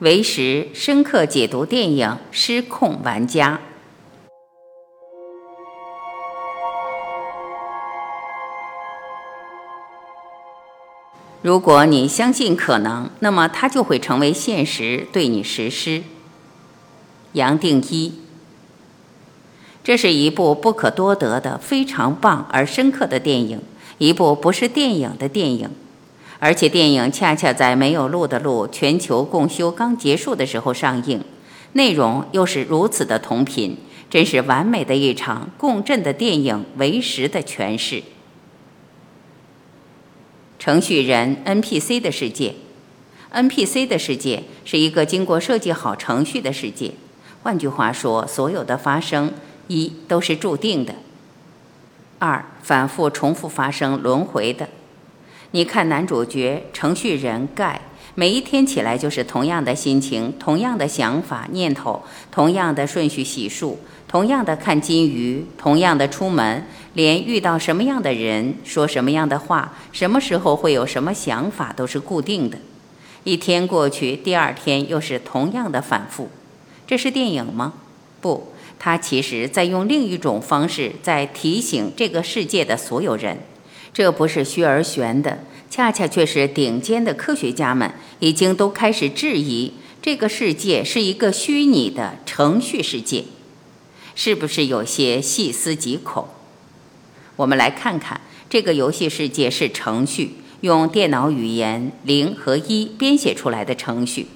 为时深刻解读电影《失控玩家》。如果你相信可能，那么它就会成为现实，对你实施。杨定一，这是一部不可多得的、非常棒而深刻的电影，一部不是电影的电影，而且电影恰恰在没有路的路全球共修刚结束的时候上映，内容又是如此的同频，真是完美的一场共振的电影为实的诠释。程序人 NPC 的世界，NPC 的世界是一个经过设计好程序的世界。换句话说，所有的发生一都是注定的，二反复重复发生轮回的。你看男主角程序人盖，每一天起来就是同样的心情，同样的想法念头，同样的顺序洗漱。同样的看金鱼，同样的出门，连遇到什么样的人，说什么样的话，什么时候会有什么想法，都是固定的。一天过去，第二天又是同样的反复。这是电影吗？不，他其实在用另一种方式在提醒这个世界的所有人。这不是虚而玄的，恰恰却是顶尖的科学家们已经都开始质疑这个世界是一个虚拟的程序世界。是不是有些细思极恐？我们来看看这个游戏世界是程序，用电脑语言零和一编写出来的程序。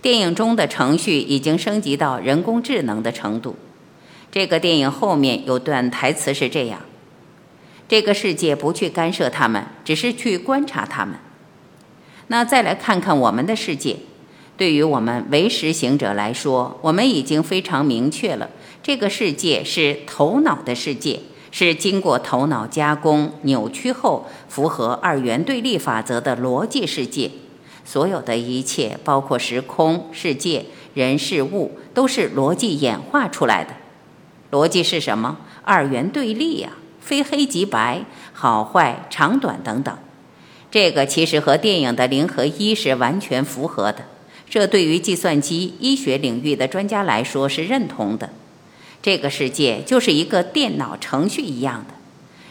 电影中的程序已经升级到人工智能的程度。这个电影后面有段台词是这样：这个世界不去干涉他们，只是去观察他们。那再来看看我们的世界，对于我们唯识行者来说，我们已经非常明确了。这个世界是头脑的世界，是经过头脑加工、扭曲后符合二元对立法则的逻辑世界。所有的一切，包括时空、世界、人、事物，都是逻辑演化出来的。逻辑是什么？二元对立呀，非黑即白，好坏、长短等等。这个其实和电影的零和一是完全符合的。这对于计算机医学领域的专家来说是认同的。这个世界就是一个电脑程序一样的，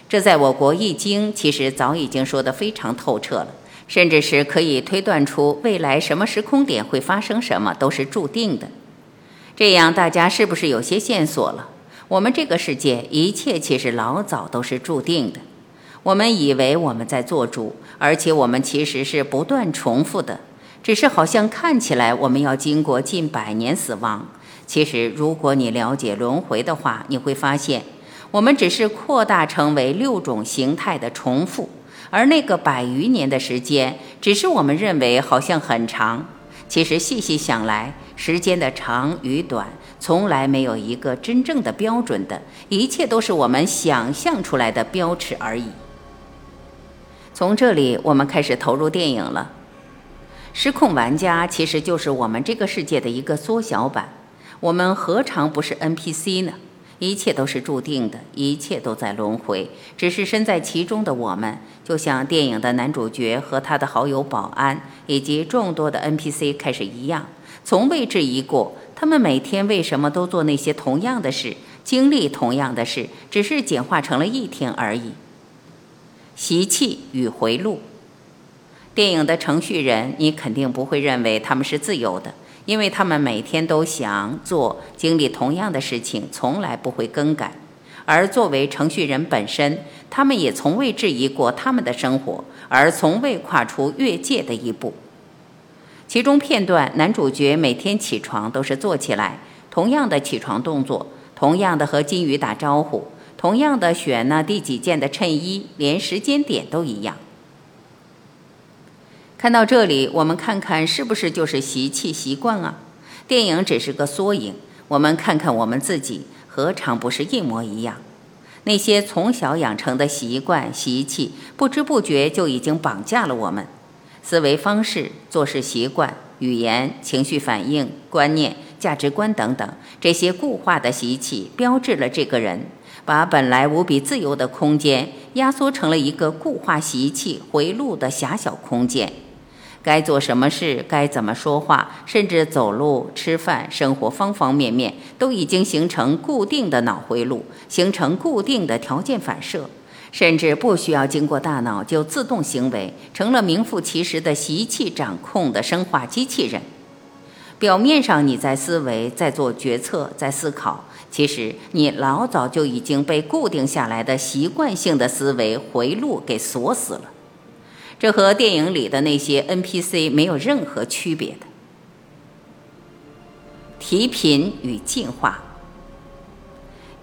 这在我国易经其实早已经说得非常透彻了，甚至是可以推断出未来什么时空点会发生什么都是注定的。这样大家是不是有些线索了？我们这个世界一切其实老早都是注定的。我们以为我们在做主，而且我们其实是不断重复的，只是好像看起来我们要经过近百年死亡。其实，如果你了解轮回的话，你会发现，我们只是扩大成为六种形态的重复，而那个百余年的时间，只是我们认为好像很长。其实细细想来，时间的长与短，从来没有一个真正的标准的，一切都是我们想象出来的标尺而已。从这里，我们开始投入电影了。失控玩家其实就是我们这个世界的一个缩小版。我们何尝不是 NPC 呢？一切都是注定的，一切都在轮回。只是身在其中的我们，就像电影的男主角和他的好友保安以及众多的 NPC 开始一样，从未质疑过他们每天为什么都做那些同样的事，经历同样的事，只是简化成了一天而已。习气与回路，电影的程序人，你肯定不会认为他们是自由的。因为他们每天都想做、经历同样的事情，从来不会更改。而作为程序人本身，他们也从未质疑过他们的生活，而从未跨出越界的一步。其中片段，男主角每天起床都是坐起来，同样的起床动作，同样的和金鱼打招呼，同样的选那第几件的衬衣，连时间点都一样。看到这里，我们看看是不是就是习气习惯啊？电影只是个缩影，我们看看我们自己，何尝不是一模一样？那些从小养成的习惯习气，不知不觉就已经绑架了我们。思维方式、做事习惯、语言、情绪反应、观念、价值观等等，这些固化的习气，标志了这个人，把本来无比自由的空间，压缩成了一个固化习气回路的狭小空间。该做什么事，该怎么说话，甚至走路、吃饭、生活方方面面，都已经形成固定的脑回路，形成固定的条件反射，甚至不需要经过大脑就自动行为，成了名副其实的习气掌控的生化机器人。表面上你在思维，在做决策，在思考，其实你老早就已经被固定下来的习惯性的思维回路给锁死了。这和电影里的那些 NPC 没有任何区别的。提频与进化。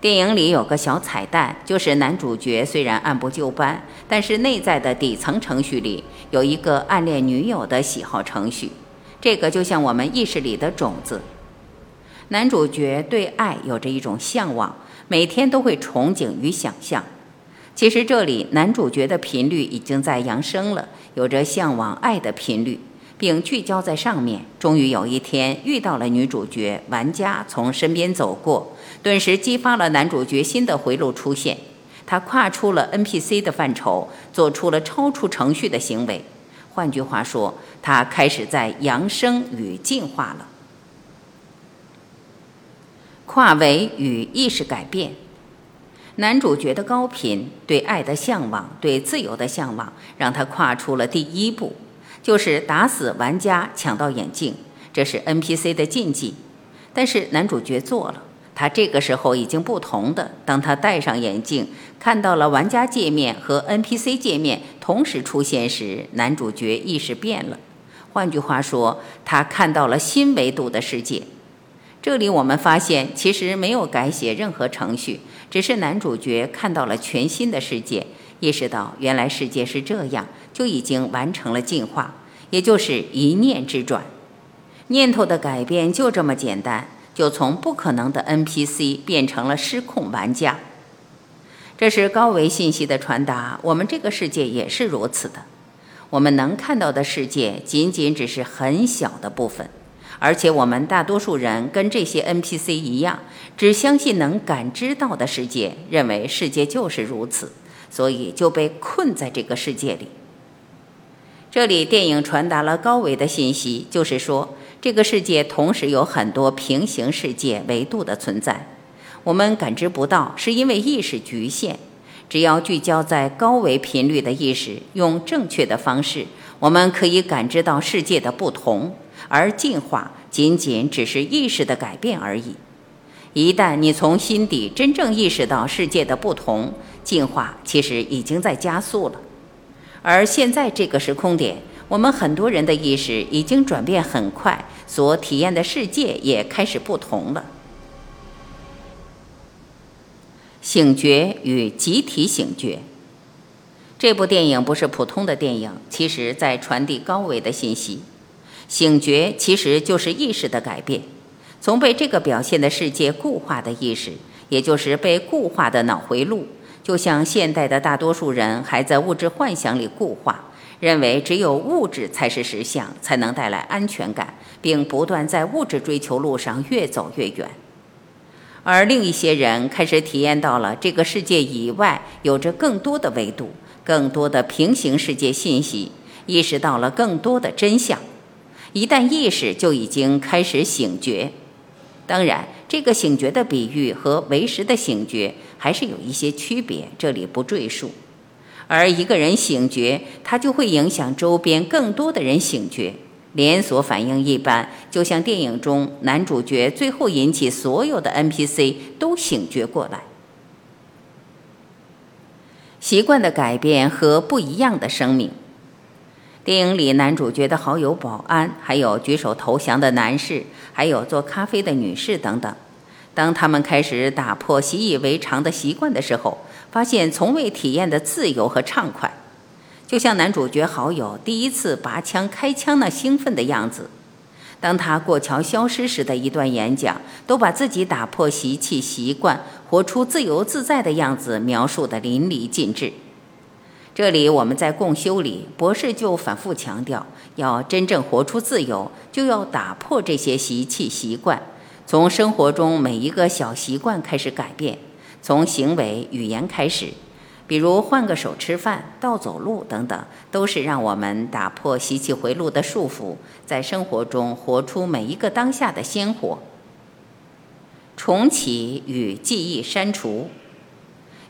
电影里有个小彩蛋，就是男主角虽然按部就班，但是内在的底层程序里有一个暗恋女友的喜好程序。这个就像我们意识里的种子。男主角对爱有着一种向往，每天都会憧憬与想象。其实这里男主角的频率已经在扬升了，有着向往爱的频率，并聚焦在上面。终于有一天遇到了女主角，玩家从身边走过，顿时激发了男主角新的回路出现。他跨出了 NPC 的范畴，做出了超出程序的行为。换句话说，他开始在扬升与进化了。跨维与意识改变，男主角的高频对爱的向往、对自由的向往，让他跨出了第一步，就是打死玩家、抢到眼镜，这是 NPC 的禁忌。但是男主角做了。他这个时候已经不同的，当他戴上眼镜，看到了玩家界面和 NPC 界面同时出现时，男主角意识变了。换句话说，他看到了新维度的世界。这里我们发现，其实没有改写任何程序，只是男主角看到了全新的世界，意识到原来世界是这样，就已经完成了进化，也就是一念之转。念头的改变就这么简单。就从不可能的 NPC 变成了失控玩家，这是高维信息的传达。我们这个世界也是如此的，我们能看到的世界仅仅只是很小的部分，而且我们大多数人跟这些 NPC 一样，只相信能感知到的世界，认为世界就是如此，所以就被困在这个世界里。这里电影传达了高维的信息，就是说。这个世界同时有很多平行世界维度的存在，我们感知不到，是因为意识局限。只要聚焦在高维频率的意识，用正确的方式，我们可以感知到世界的不同。而进化仅仅只是意识的改变而已。一旦你从心底真正意识到世界的不同，进化其实已经在加速了。而现在这个时空点。我们很多人的意识已经转变很快，所体验的世界也开始不同了。醒觉与集体醒觉，这部电影不是普通的电影，其实在传递高维的信息。醒觉其实就是意识的改变，从被这个表现的世界固化的意识，也就是被固化的脑回路，就像现代的大多数人还在物质幻想里固化。认为只有物质才是实相，才能带来安全感，并不断在物质追求路上越走越远。而另一些人开始体验到了这个世界以外有着更多的维度、更多的平行世界信息，意识到了更多的真相。一旦意识，就已经开始醒觉。当然，这个醒觉的比喻和为时的醒觉还是有一些区别，这里不赘述。而一个人醒觉，他就会影响周边更多的人醒觉，连锁反应一般，就像电影中男主角最后引起所有的 NPC 都醒觉过来。习惯的改变和不一样的生命。电影里男主角的好友保安，还有举手投降的男士，还有做咖啡的女士等等，当他们开始打破习以为常的习惯的时候。发现从未体验的自由和畅快，就像男主角好友第一次拔枪开枪那兴奋的样子。当他过桥消失时的一段演讲，都把自己打破习气习惯、活出自由自在的样子描述得淋漓尽致。这里我们在共修里，博士就反复强调，要真正活出自由，就要打破这些习气习惯，从生活中每一个小习惯开始改变。从行为、语言开始，比如换个手吃饭、倒走路等等，都是让我们打破习气回路的束缚，在生活中活出每一个当下的鲜活。重启与记忆删除，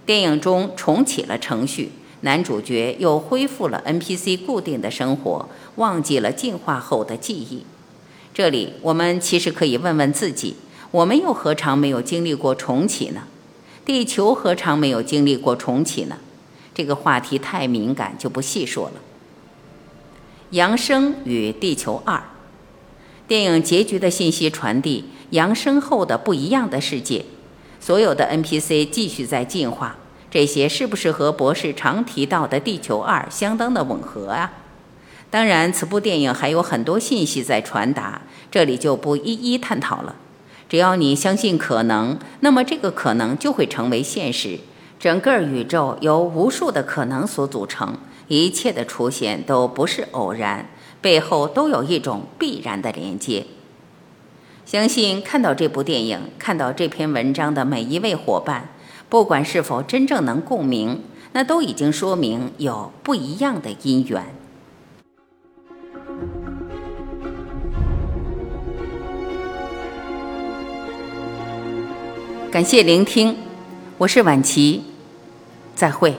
电影中重启了程序，男主角又恢复了 NPC 固定的生活，忘记了进化后的记忆。这里，我们其实可以问问自己：我们又何尝没有经历过重启呢？地球何尝没有经历过重启呢？这个话题太敏感，就不细说了。扬升与地球二，电影结局的信息传递：扬升后的不一样的世界，所有的 NPC 继续在进化。这些是不是和博士常提到的地球二相当的吻合啊？当然，此部电影还有很多信息在传达，这里就不一一探讨了。只要你相信可能，那么这个可能就会成为现实。整个宇宙由无数的可能所组成，一切的出现都不是偶然，背后都有一种必然的连接。相信看到这部电影、看到这篇文章的每一位伙伴，不管是否真正能共鸣，那都已经说明有不一样的因缘。感谢聆听，我是晚琪，再会。